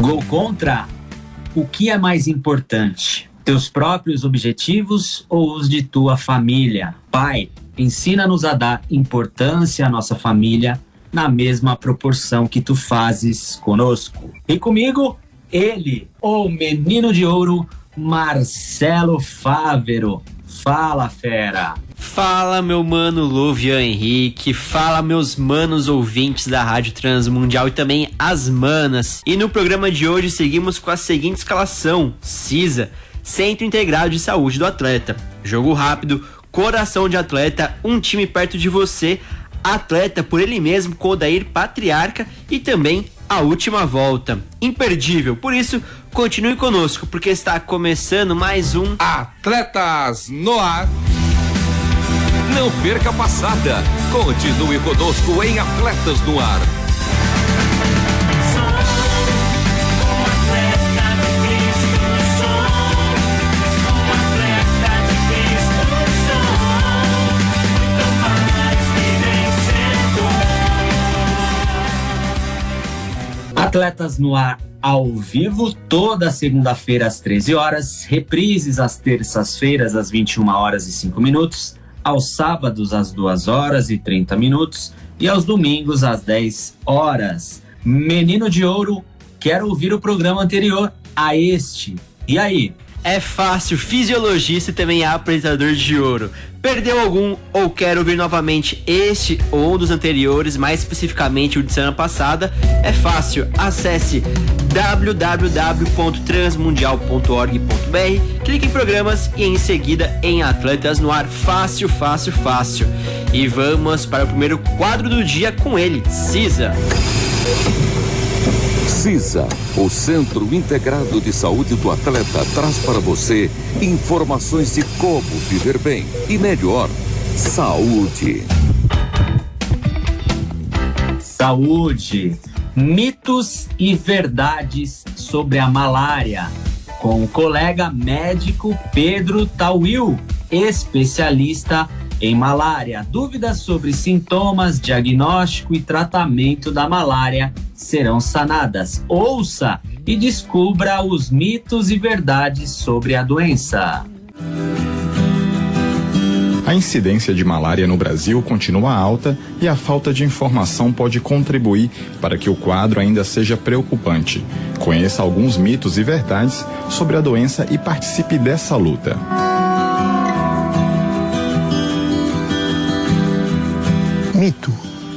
Gol contra? O que é mais importante? Teus próprios objetivos ou os de tua família? Pai, ensina-nos a dar importância à nossa família na mesma proporção que tu fazes conosco. E comigo, ele, o menino de ouro, Marcelo Fávero. Fala, fera! Fala, meu mano Luvian Henrique. Fala, meus manos ouvintes da Rádio Transmundial e também as manas. E no programa de hoje seguimos com a seguinte escalação: CISA, Centro Integrado de Saúde do Atleta. Jogo rápido, coração de atleta, um time perto de você, atleta por ele mesmo, Kodair Patriarca e também a última volta. Imperdível, por isso continue conosco, porque está começando mais um Atletas no Ar. Não perca a passada. Continue conosco em Atletas no Ar. Atletas no ar ao vivo toda segunda-feira às 13 horas, reprises às terças-feiras às 21 horas e 5 minutos, aos sábados às 2 horas e 30 minutos e aos domingos às 10 horas. Menino de Ouro, quero ouvir o programa anterior a este. E aí? É fácil, fisiologista e também é apresentador de ouro. Perdeu algum ou quer ouvir novamente este ou um dos anteriores, mais especificamente o de semana passada? É fácil, acesse www.transmundial.org.br, clique em programas e em seguida em Atletas no Ar. Fácil, fácil, fácil. E vamos para o primeiro quadro do dia com ele, Cisa. CISA, o Centro Integrado de Saúde do Atleta, traz para você informações de como viver bem e melhor. Saúde. Saúde. Mitos e verdades sobre a malária. Com o colega médico Pedro Tawil, especialista em malária. Dúvidas sobre sintomas, diagnóstico e tratamento da malária serão sanadas. Ouça e descubra os mitos e verdades sobre a doença. A incidência de malária no Brasil continua alta e a falta de informação pode contribuir para que o quadro ainda seja preocupante. Conheça alguns mitos e verdades sobre a doença e participe dessa luta. Mito.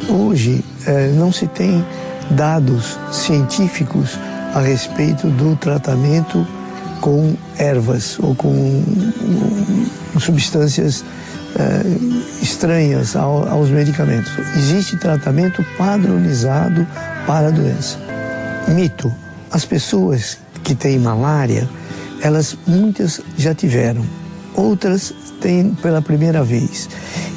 Hoje eh, não se tem dados científicos a respeito do tratamento com ervas ou com substâncias uh, estranhas ao, aos medicamentos. Existe tratamento padronizado para a doença. Mito: as pessoas que têm malária, elas muitas já tiveram, outras têm pela primeira vez.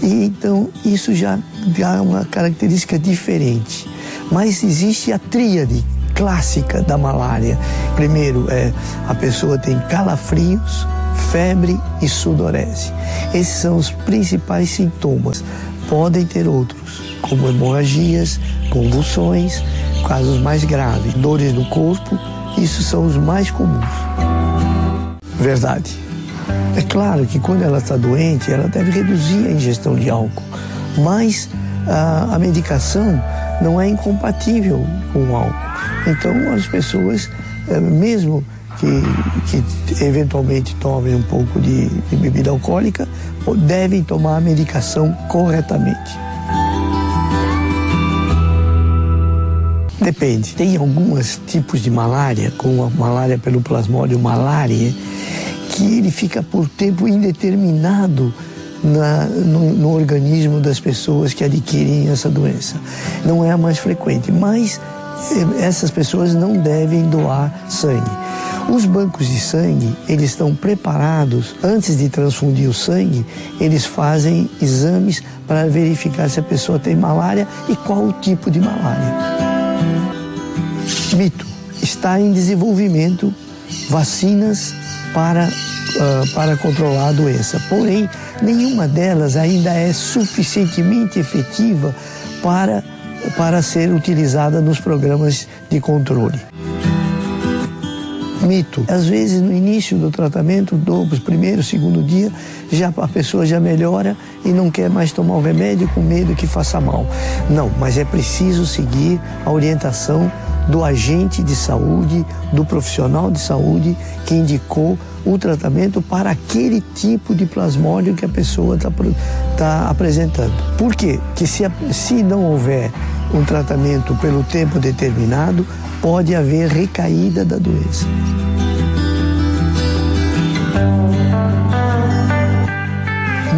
E então isso já dá uma característica diferente. Mas existe a tríade clássica da malária. Primeiro, é, a pessoa tem calafrios, febre e sudorese. Esses são os principais sintomas. Podem ter outros, como hemorragias, convulsões, casos mais graves, dores no corpo. Isso são os mais comuns. Verdade. É claro que quando ela está doente, ela deve reduzir a ingestão de álcool, mas a, a medicação não é incompatível com o álcool. Então as pessoas, eh, mesmo que, que eventualmente tomem um pouco de, de bebida alcoólica, devem tomar a medicação corretamente. Depende. Tem alguns tipos de malária, como a malária pelo plasmódio malária, que ele fica por tempo indeterminado na, no, no, organismo das pessoas que adquirem essa doença. Não é a mais frequente, mas essas pessoas não devem doar sangue. Os bancos de sangue, eles estão preparados, antes de transfundir o sangue, eles fazem exames para verificar se a pessoa tem malária e qual o tipo de malária. Mito, está em desenvolvimento vacinas para, uh, para controlar a doença. Porém, nenhuma delas ainda é suficientemente efetiva para, para ser utilizada nos programas de controle. Mito. Às vezes, no início do tratamento, do primeiro, segundo dia, já a pessoa já melhora e não quer mais tomar o remédio com medo que faça mal. Não, mas é preciso seguir a orientação do agente de saúde, do profissional de saúde que indicou o tratamento para aquele tipo de plasmódio que a pessoa está tá apresentando. Por quê? Porque se, se não houver um tratamento pelo tempo determinado, pode haver recaída da doença.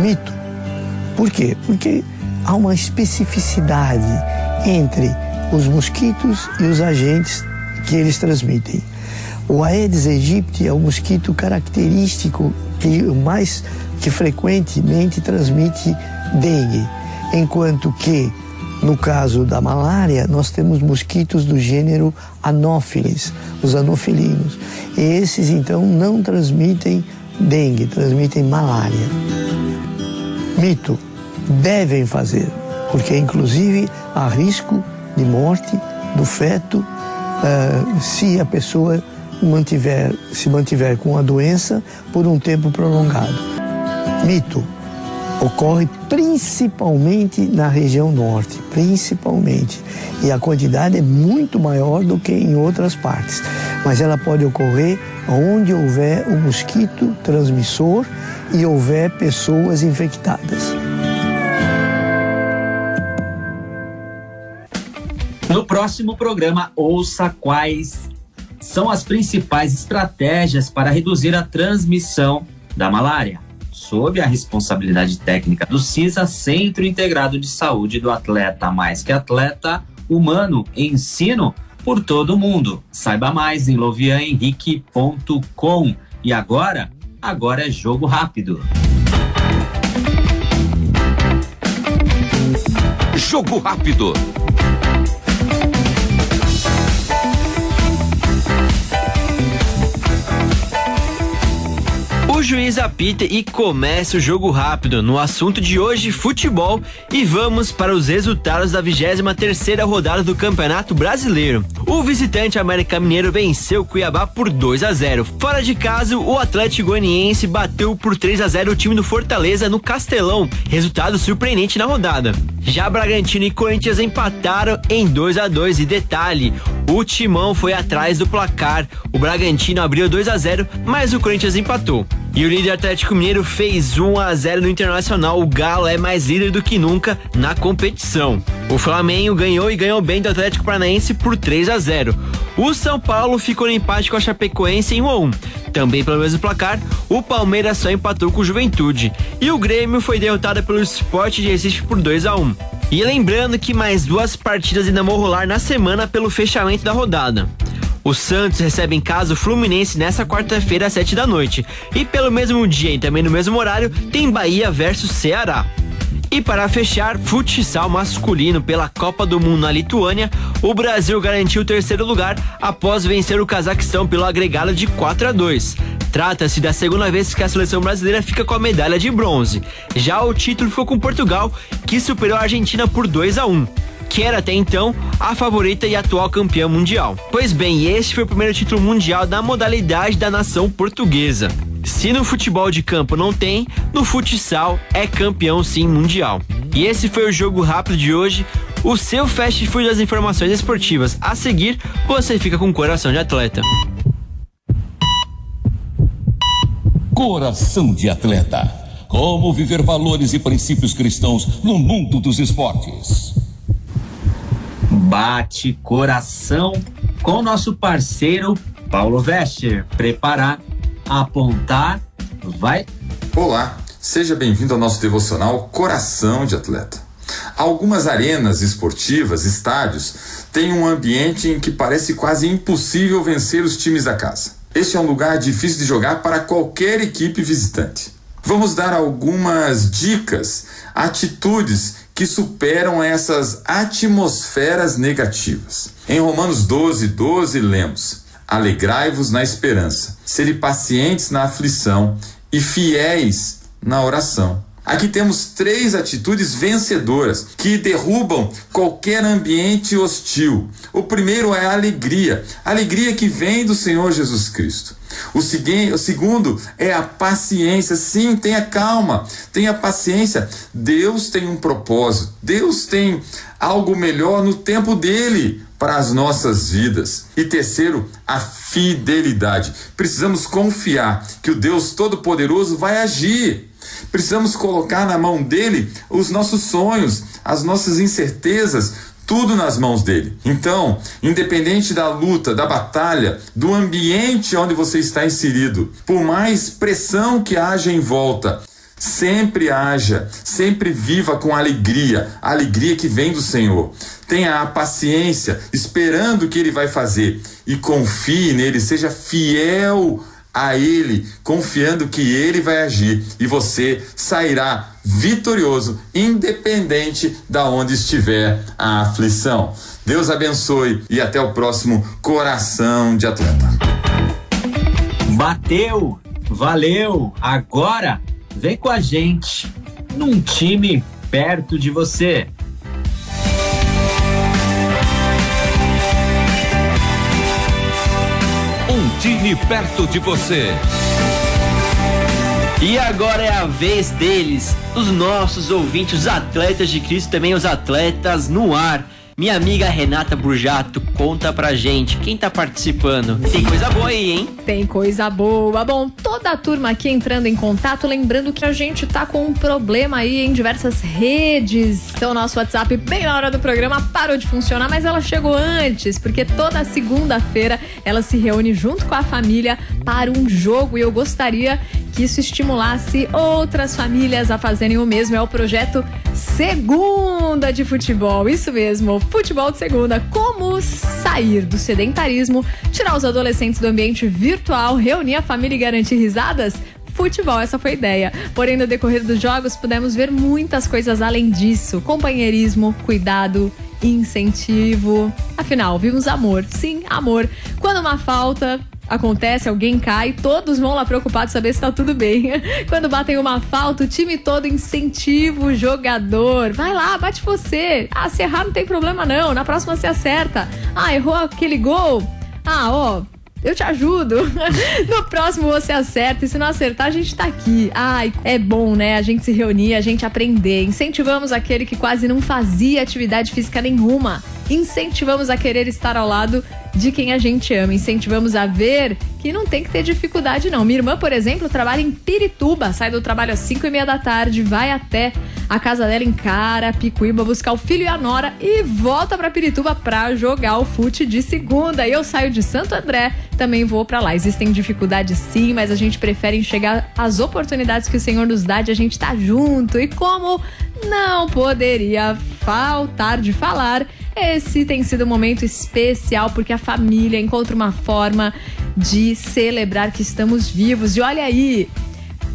Mito. Por quê? Porque há uma especificidade entre os mosquitos e os agentes que eles transmitem. O Aedes aegypti é o mosquito característico que mais que frequentemente transmite dengue, enquanto que no caso da malária, nós temos mosquitos do gênero Anopheles, os anofelinos. E esses então não transmitem dengue, transmitem malária. Mito, devem fazer, porque inclusive há risco de morte do feto uh, se a pessoa mantiver, se mantiver com a doença por um tempo prolongado. Mito, ocorre principalmente na região norte, principalmente. E a quantidade é muito maior do que em outras partes. Mas ela pode ocorrer onde houver o um mosquito transmissor e houver pessoas infectadas. No próximo programa, ouça quais são as principais estratégias para reduzir a transmissão da malária sob a responsabilidade técnica do CISA, Centro Integrado de Saúde do Atleta Mais que Atleta Humano Ensino por todo o mundo. Saiba mais em lovianhenrique.com. E agora, agora é jogo rápido. Jogo rápido. Juiz apita e começa o jogo rápido no assunto de hoje, futebol, e vamos para os resultados da 23 terceira rodada do Campeonato Brasileiro. O visitante América Mineiro venceu Cuiabá por 2 a 0. Fora de casa, o Atlético Goianiense bateu por 3 a 0 o time do Fortaleza no Castelão, resultado surpreendente na rodada. Já Bragantino e Corinthians empataram em 2 a 2 e detalhe, o Timão foi atrás do placar. O Bragantino abriu 2 a 0, mas o Corinthians empatou. E o líder Atlético Mineiro fez 1 a 0 no Internacional. O Galo é mais líder do que nunca na competição. O Flamengo ganhou e ganhou bem do Atlético Paranaense por 3 a 0. O São Paulo ficou no empate com a Chapecoense em 1 a 1. Também pelo mesmo placar, o Palmeiras só empatou com o Juventude. E o Grêmio foi derrotado pelo Sport de Recife por 2 a 1. E lembrando que mais duas partidas ainda vão rolar na semana pelo fechamento da rodada. O Santos recebe em casa o Fluminense nessa quarta-feira às 7 da noite. E pelo mesmo dia e também no mesmo horário, tem Bahia versus Ceará. E para fechar, futsal masculino pela Copa do Mundo na Lituânia, o Brasil garantiu o terceiro lugar após vencer o Cazaquistão pelo agregado de 4 a 2. Trata-se da segunda vez que a seleção brasileira fica com a medalha de bronze. Já o título ficou com Portugal, que superou a Argentina por 2 a 1 que era até então a favorita e atual campeã mundial. Pois bem, este foi o primeiro título mundial da modalidade da nação portuguesa. Se no futebol de campo não tem, no futsal é campeão sim mundial. E esse foi o jogo rápido de hoje, o seu fast food das informações esportivas. A seguir, você fica com coração de atleta. Coração de atleta. Como viver valores e princípios cristãos no mundo dos esportes bate coração com o nosso parceiro Paulo Vester. Preparar, apontar, vai. Olá, seja bem-vindo ao nosso devocional Coração de Atleta. Algumas arenas esportivas, estádios, têm um ambiente em que parece quase impossível vencer os times da casa. Este é um lugar difícil de jogar para qualquer equipe visitante. Vamos dar algumas dicas, atitudes que superam essas atmosferas negativas. Em Romanos 12, 12, lemos: Alegrai-vos na esperança, sede pacientes na aflição e fiéis na oração. Aqui temos três atitudes vencedoras que derrubam qualquer ambiente hostil. O primeiro é a alegria, alegria que vem do Senhor Jesus Cristo. O, seguinte, o segundo é a paciência. Sim, tenha calma, tenha paciência. Deus tem um propósito, Deus tem algo melhor no tempo dele para as nossas vidas. E terceiro, a fidelidade. Precisamos confiar que o Deus Todo-Poderoso vai agir. Precisamos colocar na mão dele os nossos sonhos, as nossas incertezas, tudo nas mãos dele. Então, independente da luta, da batalha, do ambiente onde você está inserido, por mais pressão que haja em volta, sempre haja, sempre viva com alegria, a alegria que vem do Senhor. Tenha a paciência, esperando o que ele vai fazer e confie nele, seja fiel a Ele, confiando que Ele vai agir e você sairá vitorioso, independente da onde estiver a aflição. Deus abençoe e até o próximo Coração de Atleta. Bateu, valeu. Agora vem com a gente num time perto de você. Time perto de você. E agora é a vez deles, os nossos ouvintes, os atletas de Cristo, também os atletas no ar. Minha amiga Renata Burjato, conta pra gente quem tá participando. Tem coisa boa aí, hein? Tem coisa boa. Bom, toda a turma aqui entrando em contato, lembrando que a gente tá com um problema aí em diversas redes. Então, nosso WhatsApp, bem na hora do programa, parou de funcionar, mas ela chegou antes, porque toda segunda-feira ela se reúne junto com a família para um jogo e eu gostaria isso estimulasse outras famílias a fazerem o mesmo. É o projeto Segunda de Futebol. Isso mesmo, futebol de segunda. Como sair do sedentarismo, tirar os adolescentes do ambiente virtual, reunir a família e garantir risadas? futebol, essa foi a ideia. Porém, no decorrer dos jogos, pudemos ver muitas coisas além disso: companheirismo, cuidado, incentivo. Afinal, vimos amor. Sim, amor. Quando uma falta, acontece, alguém cai, todos vão lá preocupados saber se tá tudo bem. Quando batem uma falta, o time todo incentiva o jogador. Vai lá, bate você. Ah, se errar não tem problema não, na próxima você acerta. Ah, errou aquele gol. Ah, ó, eu te ajudo. no próximo você acerta e se não acertar, a gente tá aqui. Ai, é bom, né? A gente se reunir, a gente aprender. Incentivamos aquele que quase não fazia atividade física nenhuma. Incentivamos a querer estar ao lado de quem a gente ama. Incentivamos a ver que não tem que ter dificuldade, não. Minha irmã, por exemplo, trabalha em Pirituba, sai do trabalho às 5 e meia da tarde, vai até a casa dela em Carapicuíba buscar o filho e a nora e volta para Pirituba para jogar o fute de segunda. E eu saio de Santo André, também vou para lá. Existem dificuldades sim, mas a gente prefere enxergar as oportunidades que o Senhor nos dá de a gente estar tá junto. E como não poderia faltar de falar, esse tem sido um momento especial porque a família encontra uma forma de celebrar que estamos vivos. E olha aí,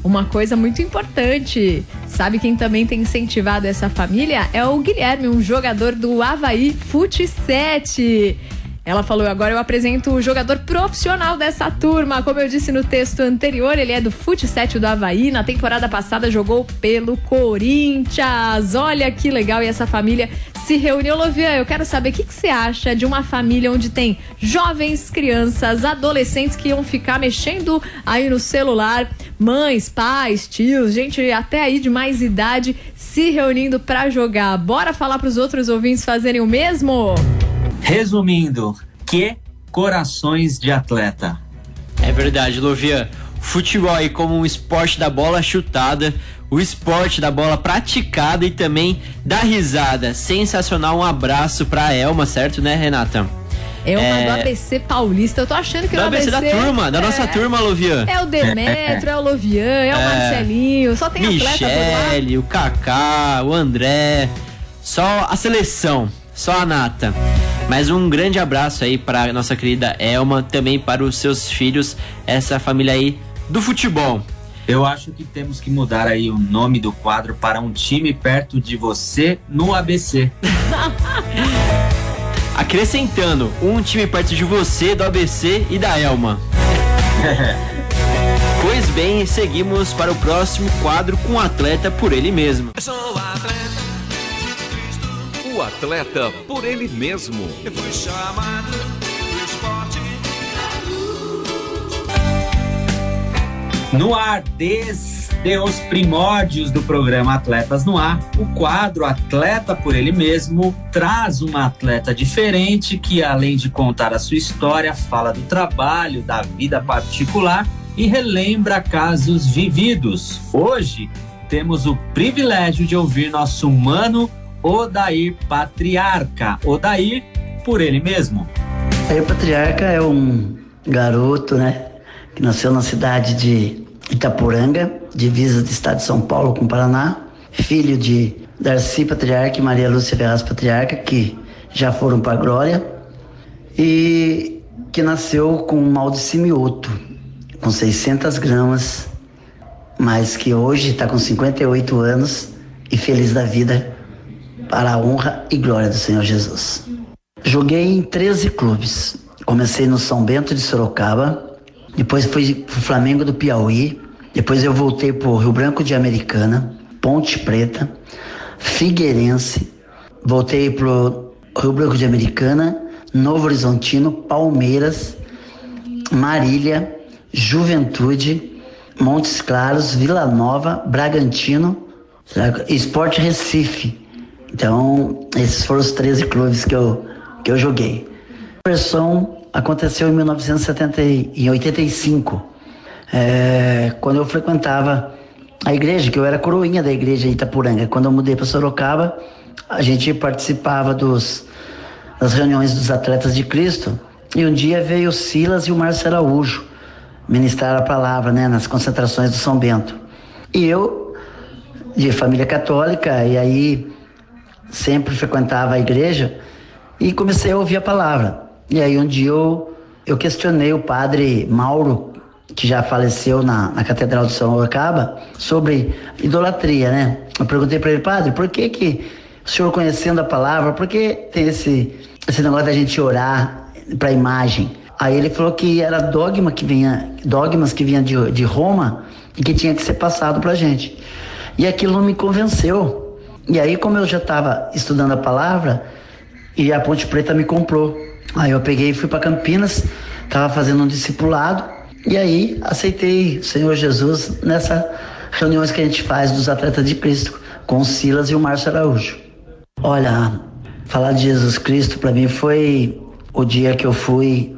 uma coisa muito importante. Sabe quem também tem incentivado essa família? É o Guilherme, um jogador do Havaí Fute 7. Ela falou: agora eu apresento o jogador profissional dessa turma. Como eu disse no texto anterior, ele é do Fute 7 do Havaí. Na temporada passada jogou pelo Corinthians. Olha que legal. E essa família se reuniu. Lovian, eu quero saber o que, que você acha de uma família onde tem jovens, crianças, adolescentes que iam ficar mexendo aí no celular, mães, pais, tios, gente até aí de mais idade se reunindo para jogar. Bora falar para os outros ouvintes fazerem o mesmo? Resumindo, que corações de atleta. É verdade, Lovian. Futebol aí como um esporte da bola chutada, o esporte da bola praticada e também da risada. Sensacional, um abraço pra Elma, certo, né, Renata? É uma é... do ABC Paulista. Eu tô achando que do o ABC, ABC da turma, da é... nossa turma, Lovian. É o Demetrio, é o Lovian, é o é. Marcelinho, só tem Michele, o Kaká, o André. Só a seleção, só a nata. Mas um grande abraço aí para nossa querida Elma, também para os seus filhos, essa família aí do futebol. Eu acho que temos que mudar aí o nome do quadro para um time perto de você no ABC. Acrescentando, um time perto de você, do ABC e da Elma. pois bem, seguimos para o próximo quadro com o atleta por ele mesmo. Eu sou atleta, o atleta por ele mesmo. Eu fui chamado No ar, desde os primórdios do programa Atletas no Ar, o quadro Atleta por Ele Mesmo traz uma atleta diferente que, além de contar a sua história, fala do trabalho, da vida particular e relembra casos vividos. Hoje, temos o privilégio de ouvir nosso humano Odair Patriarca. Odair por ele mesmo. Odair Patriarca é um garoto, né? Que nasceu na cidade de Itapuranga, divisa do estado de São Paulo com o Paraná, filho de Darcy Patriarca e Maria Lúcia Ferraz Patriarca, que já foram para a glória, e que nasceu com um mal de simioto, com 600 gramas, mas que hoje está com 58 anos e feliz da vida para a honra e glória do Senhor Jesus. Joguei em 13 clubes. Comecei no São Bento de Sorocaba, depois fui pro Flamengo do Piauí. Depois eu voltei pro Rio Branco de Americana, Ponte Preta, Figueirense. Voltei pro Rio Branco de Americana, Novo Horizontino, Palmeiras, Marília, Juventude, Montes Claros, Vila Nova, Bragantino, Esporte Recife. Então, esses foram os 13 clubes que eu, que eu joguei. Versão aconteceu em 1985, é, quando eu frequentava a igreja, que eu era coroinha da igreja Itapuranga. Quando eu mudei para Sorocaba, a gente participava dos, das reuniões dos atletas de Cristo. E um dia veio Silas e o Márcio Araújo ministrar a palavra né, nas concentrações do São Bento. E eu, de família católica, e aí sempre frequentava a igreja, e comecei a ouvir a palavra. E aí um dia eu, eu questionei o padre Mauro, que já faleceu na, na Catedral de São Sorocaba, sobre idolatria, né? Eu perguntei para ele, padre, por que que o senhor conhecendo a palavra, por que tem esse, esse negócio da gente orar para imagem? Aí ele falou que era dogma que vinha, dogmas que vinha de, de Roma e que tinha que ser passado para gente. E aquilo não me convenceu. E aí, como eu já estava estudando a palavra, e a Ponte Preta me comprou. Aí eu peguei e fui para Campinas, estava fazendo um discipulado e aí aceitei o Senhor Jesus nessa reuniões que a gente faz dos atletas de Cristo com o Silas e o Márcio Araújo. Olha, falar de Jesus Cristo para mim foi o dia que eu fui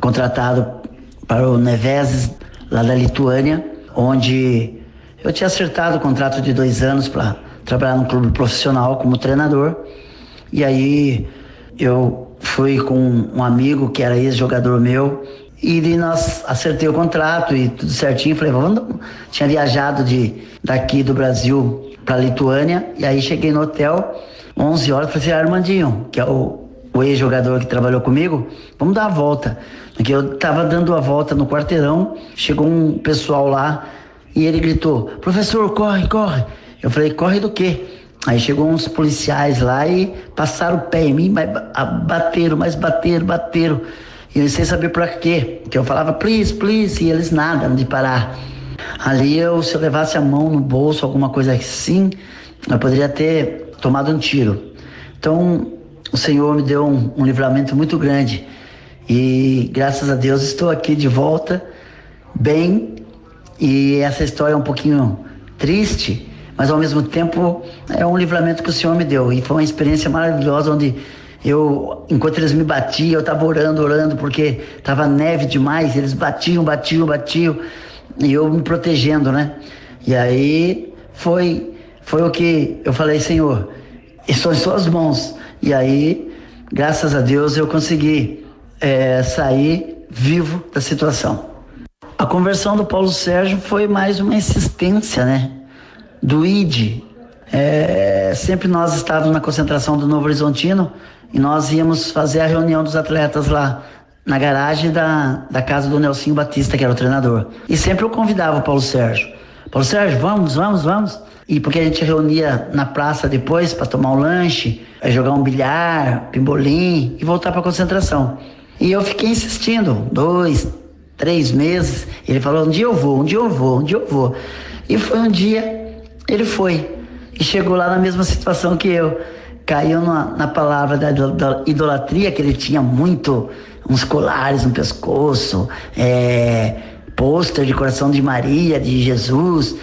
contratado para o Neveses lá da Lituânia, onde eu tinha acertado o contrato de dois anos para trabalhar num clube profissional como treinador. E aí eu fui com um amigo que era ex-jogador meu e nós acertei o contrato e tudo certinho. Falei, vamos. Tinha viajado de daqui do Brasil para Lituânia e aí cheguei no hotel, 11 horas, falei assim, Armandinho, que é o, o ex-jogador que trabalhou comigo, vamos dar a volta. Porque eu tava dando a volta no quarteirão, chegou um pessoal lá e ele gritou: professor, corre, corre. Eu falei: corre do quê? Aí chegou uns policiais lá e passaram o pé em mim, mas bateram, mas bateram, bateram. E eu sem saber para quê. Que eu falava, please, please, e eles nada de parar. Ali eu, se eu levasse a mão no bolso, alguma coisa assim, eu poderia ter tomado um tiro. Então, o Senhor me deu um, um livramento muito grande. E graças a Deus estou aqui de volta, bem. E essa história é um pouquinho triste, mas ao mesmo tempo é um livramento que o Senhor me deu. E foi uma experiência maravilhosa onde eu, enquanto eles me batiam, eu estava orando, orando, porque estava neve demais, eles batiam, batiam, batiam, e eu me protegendo, né? E aí foi, foi o que eu falei, Senhor, estou em suas mãos. E aí, graças a Deus, eu consegui é, sair vivo da situação. A conversão do Paulo Sérgio foi mais uma insistência, né? Do ID. é, sempre nós estávamos na concentração do Novo Horizontino e nós íamos fazer a reunião dos atletas lá na garagem da, da casa do Nelsinho Batista, que era o treinador. E sempre eu convidava o Paulo Sérgio. Paulo Sérgio, vamos, vamos, vamos. E porque a gente reunia na praça depois para tomar um lanche, jogar um bilhar, pimbolim e voltar para a concentração. E eu fiquei insistindo, dois, três meses. Ele falou: um dia eu vou, um dia eu vou, um dia eu vou. E foi um dia, ele foi. E chegou lá na mesma situação que eu. Caiu na, na palavra da, da, idolatria, que ele tinha muito, uns colares no pescoço, é, pôster de coração de Maria, de Jesus.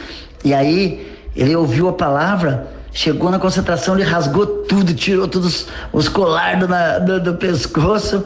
E aí ele ouviu a palavra, chegou na concentração, ele rasgou tudo, tirou todos os colares do, do, do pescoço.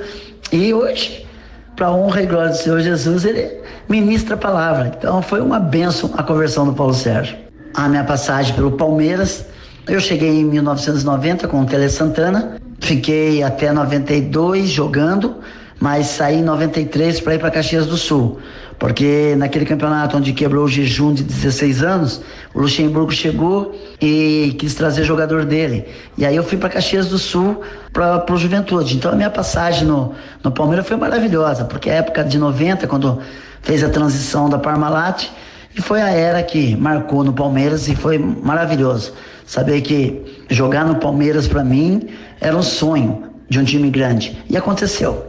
E hoje para honra e glória do Senhor Jesus, ele ministra a palavra. Então foi uma benção a conversão do Paulo Sérgio. A minha passagem pelo Palmeiras, eu cheguei em 1990 com o Tele Santana, fiquei até 92 jogando, mas saí em 93 para ir para Caxias do Sul. Porque naquele campeonato onde quebrou o jejum de 16 anos, o Luxemburgo chegou e quis trazer jogador dele. E aí eu fui para Caxias do Sul para o Juventude. Então a minha passagem no, no Palmeiras foi maravilhosa, porque a época de 90, quando fez a transição da Parmalat, e foi a era que marcou no Palmeiras e foi maravilhoso. Saber que jogar no Palmeiras para mim era um sonho de um time grande. E aconteceu.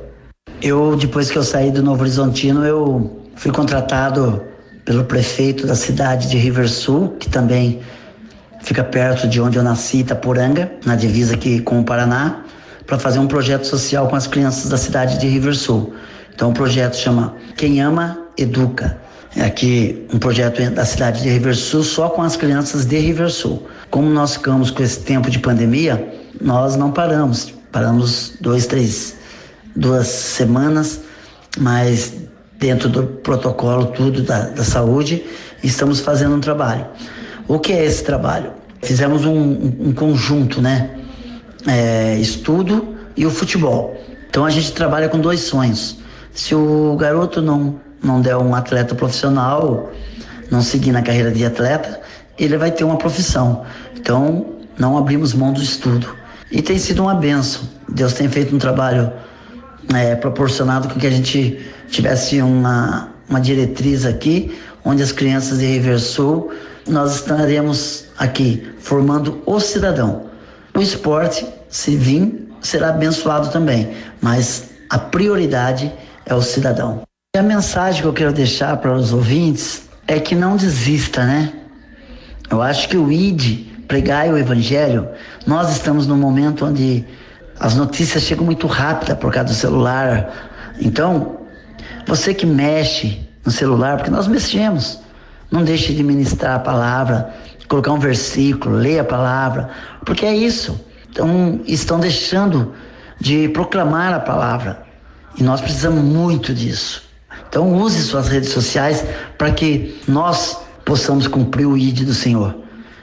Eu, depois que eu saí do Novo Horizontino, eu Fui contratado pelo prefeito da cidade de Riversul, que também fica perto de onde eu nasci, Itapuranga, na divisa aqui com o Paraná, para fazer um projeto social com as crianças da cidade de Riversul. Então o projeto chama Quem Ama Educa. É aqui um projeto da cidade de Riversul só com as crianças de Riversul. Como nós ficamos com esse tempo de pandemia, nós não paramos. Paramos dois, três, duas semanas, mas dentro do protocolo tudo da, da saúde, estamos fazendo um trabalho. O que é esse trabalho? Fizemos um, um conjunto, né? É, estudo e o futebol. Então a gente trabalha com dois sonhos. Se o garoto não, não der um atleta profissional, não seguir na carreira de atleta, ele vai ter uma profissão. Então não abrimos mão do estudo. E tem sido uma benção. Deus tem feito um trabalho é, proporcionado com que a gente tivesse uma, uma diretriz aqui, onde as crianças de Riversul, nós estaremos aqui formando o cidadão. O esporte, se vir, será abençoado também, mas a prioridade é o cidadão. E a mensagem que eu quero deixar para os ouvintes é que não desista, né? Eu acho que o ID, pregar o evangelho, nós estamos num momento onde as notícias chegam muito rápida por causa do celular. Então, você que mexe no celular, porque nós mexemos, não deixe de ministrar a palavra, colocar um versículo, ler a palavra, porque é isso. Então, estão deixando de proclamar a palavra. E nós precisamos muito disso. Então, use suas redes sociais para que nós possamos cumprir o ID do Senhor.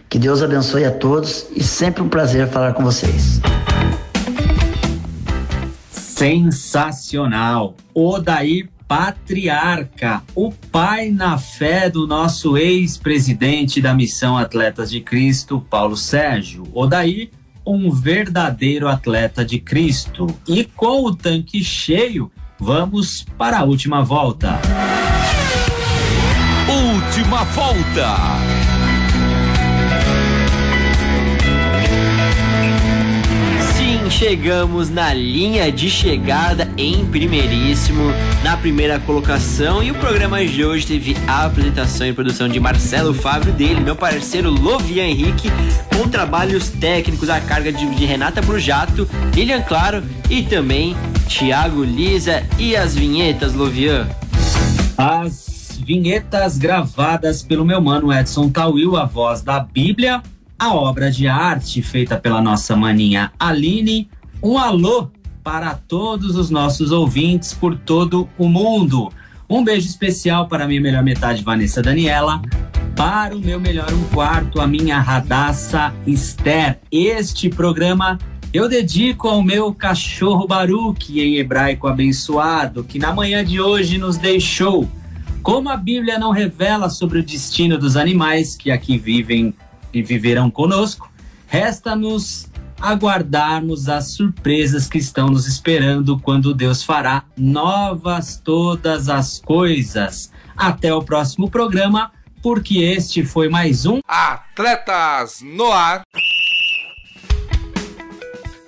Que Deus abençoe a todos e sempre um prazer falar com vocês. Sensacional. Odair Patriarca, o pai na fé do nosso ex-presidente da Missão Atletas de Cristo, Paulo Sérgio. Odair, um verdadeiro atleta de Cristo. E com o tanque cheio, vamos para a última volta. Última volta. chegamos na linha de chegada em primeiríssimo, na primeira colocação. E o programa de hoje teve a apresentação e produção de Marcelo Fábio dele, meu parceiro Lovian Henrique, com trabalhos técnicos a carga de, de Renata Brujato, Lilian Claro e também Thiago Lisa e as vinhetas, Lovian. As vinhetas gravadas pelo meu mano Edson Tawil, a voz da Bíblia a obra de arte feita pela nossa maninha Aline. Um alô para todos os nossos ouvintes por todo o mundo. Um beijo especial para a minha melhor metade, Vanessa Daniela. Para o meu melhor um quarto, a minha radaça Esther. Este programa eu dedico ao meu cachorro Baruque, em hebraico abençoado, que na manhã de hoje nos deixou. Como a Bíblia não revela sobre o destino dos animais que aqui vivem e viverão conosco, resta-nos aguardarmos as surpresas que estão nos esperando quando Deus fará novas todas as coisas. Até o próximo programa, porque este foi mais um Atletas no Ar.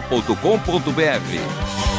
transmundial.com.br.